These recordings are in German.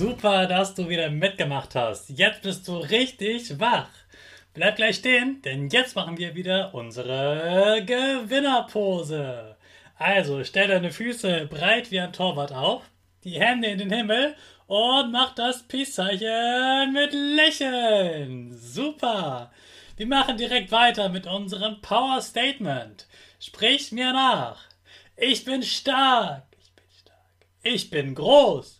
Super, dass du wieder mitgemacht hast. Jetzt bist du richtig wach. Bleib gleich stehen, denn jetzt machen wir wieder unsere Gewinnerpose. Also stell deine Füße breit wie ein Torwart auf, die Hände in den Himmel und mach das Peace-Zeichen mit Lächeln. Super. Wir machen direkt weiter mit unserem Power Statement. Sprich mir nach. Ich bin stark. Ich bin stark. Ich bin groß.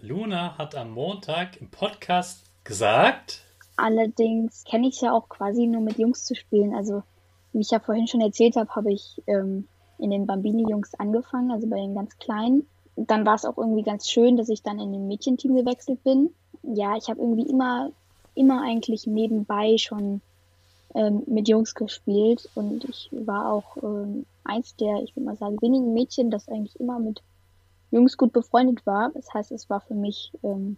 Luna hat am Montag im Podcast gesagt. Allerdings kenne ich es ja auch quasi nur mit Jungs zu spielen. Also, wie ich ja vorhin schon erzählt habe, habe ich ähm, in den Bambini-Jungs angefangen, also bei den ganz Kleinen. Dann war es auch irgendwie ganz schön, dass ich dann in den Mädchenteam gewechselt bin. Ja, ich habe irgendwie immer, immer eigentlich nebenbei schon ähm, mit Jungs gespielt und ich war auch ähm, eins der, ich würde mal sagen, wenigen Mädchen, das eigentlich immer mit Jungs gut befreundet war. Das heißt, es war für mich ähm,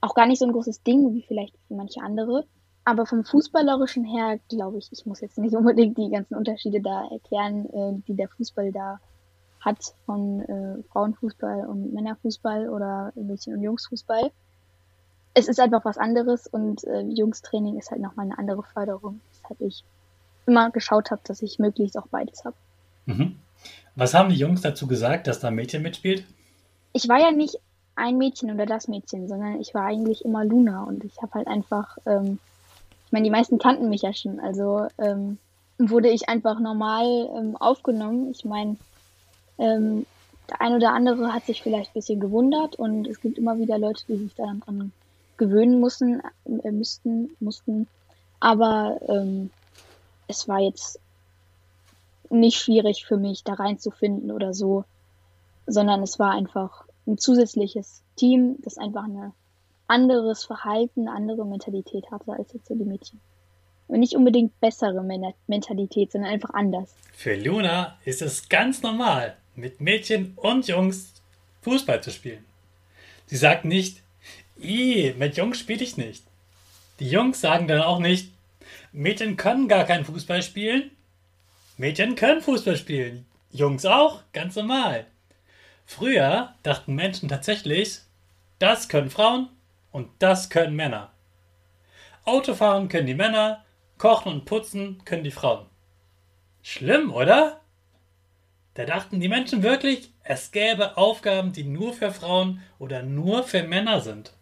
auch gar nicht so ein großes Ding wie vielleicht für manche andere. Aber vom Fußballerischen her glaube ich, ich muss jetzt nicht unbedingt die ganzen Unterschiede da erklären, äh, die der Fußball da hat von äh, Frauenfußball und Männerfußball oder Mädchen- und Jungsfußball. Es ist einfach was anderes und äh, Jungstraining ist halt nochmal eine andere Förderung, weshalb ich immer geschaut habe, dass ich möglichst auch beides habe. Mhm. Was haben die Jungs dazu gesagt, dass da ein Mädchen mitspielt? Ich war ja nicht ein Mädchen oder das Mädchen, sondern ich war eigentlich immer Luna und ich habe halt einfach, ähm, ich meine, die meisten kannten mich ja schon, also ähm, wurde ich einfach normal ähm, aufgenommen. Ich meine, ähm, der ein oder andere hat sich vielleicht ein bisschen gewundert und es gibt immer wieder Leute, die sich daran gewöhnen müssen, äh, müssten, mussten. Aber ähm, es war jetzt nicht schwierig für mich, da reinzufinden oder so, sondern es war einfach ein zusätzliches Team, das einfach ein anderes Verhalten, eine andere Mentalität hatte als jetzt so die Mädchen. Und nicht unbedingt bessere Mentalität, sondern einfach anders. Für Luna ist es ganz normal, mit Mädchen und Jungs Fußball zu spielen. Sie sagt nicht, mit Jungs spiele ich nicht. Die Jungs sagen dann auch nicht, Mädchen können gar kein Fußball spielen, Mädchen können Fußball spielen. Jungs auch, ganz normal. Früher dachten Menschen tatsächlich, das können Frauen und das können Männer. Autofahren können die Männer, kochen und putzen können die Frauen. Schlimm, oder? Da dachten die Menschen wirklich, es gäbe Aufgaben, die nur für Frauen oder nur für Männer sind.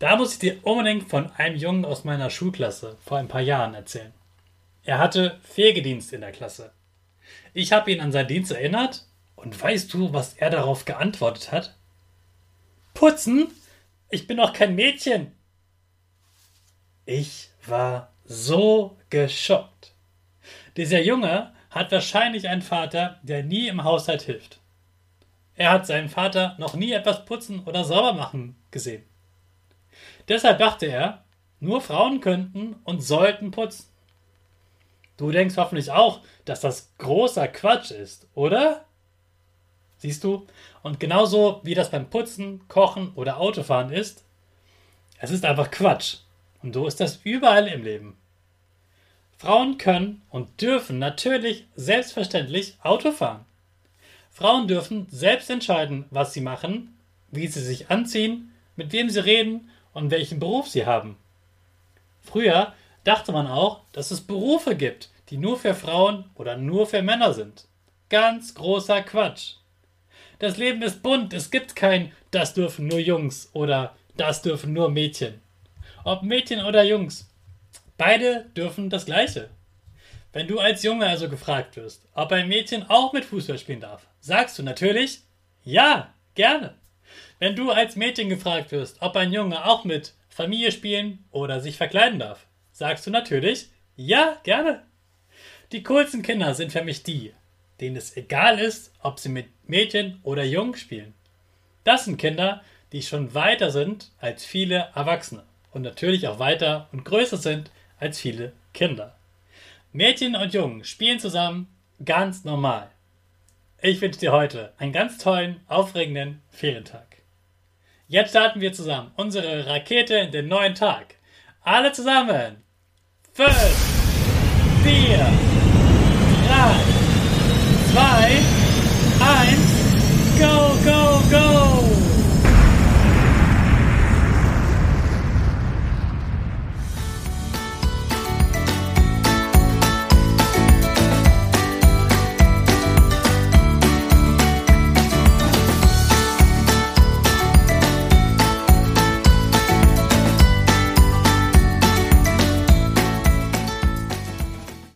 Da muss ich dir unbedingt von einem Jungen aus meiner Schulklasse vor ein paar Jahren erzählen. Er hatte Pflegedienst in der Klasse. Ich habe ihn an seinen Dienst erinnert und weißt du, was er darauf geantwortet hat? Putzen? Ich bin doch kein Mädchen. Ich war so geschockt. Dieser Junge hat wahrscheinlich einen Vater, der nie im Haushalt hilft. Er hat seinen Vater noch nie etwas putzen oder sauber machen gesehen. Deshalb dachte er, nur Frauen könnten und sollten putzen. Du denkst hoffentlich auch, dass das großer Quatsch ist, oder? Siehst du? Und genauso wie das beim Putzen, Kochen oder Autofahren ist, es ist einfach Quatsch. Und so ist das überall im Leben. Frauen können und dürfen natürlich selbstverständlich Auto fahren. Frauen dürfen selbst entscheiden, was sie machen, wie sie sich anziehen, mit wem sie reden und welchen Beruf sie haben. Früher dachte man auch, dass es Berufe gibt, die nur für Frauen oder nur für Männer sind. Ganz großer Quatsch. Das Leben ist bunt, es gibt kein das dürfen nur Jungs oder das dürfen nur Mädchen. Ob Mädchen oder Jungs, beide dürfen das gleiche. Wenn du als Junge also gefragt wirst, ob ein Mädchen auch mit Fußball spielen darf, sagst du natürlich ja, gerne. Wenn du als Mädchen gefragt wirst, ob ein Junge auch mit Familie spielen oder sich verkleiden darf, sagst du natürlich ja, gerne. Die coolsten Kinder sind für mich die, denen es egal ist, ob sie mit Mädchen oder Jungen spielen. Das sind Kinder, die schon weiter sind als viele Erwachsene und natürlich auch weiter und größer sind als viele Kinder. Mädchen und Jungen spielen zusammen ganz normal. Ich wünsche dir heute einen ganz tollen, aufregenden Ferientag. Jetzt starten wir zusammen unsere Rakete in den neuen Tag. Alle zusammen. 5, 4,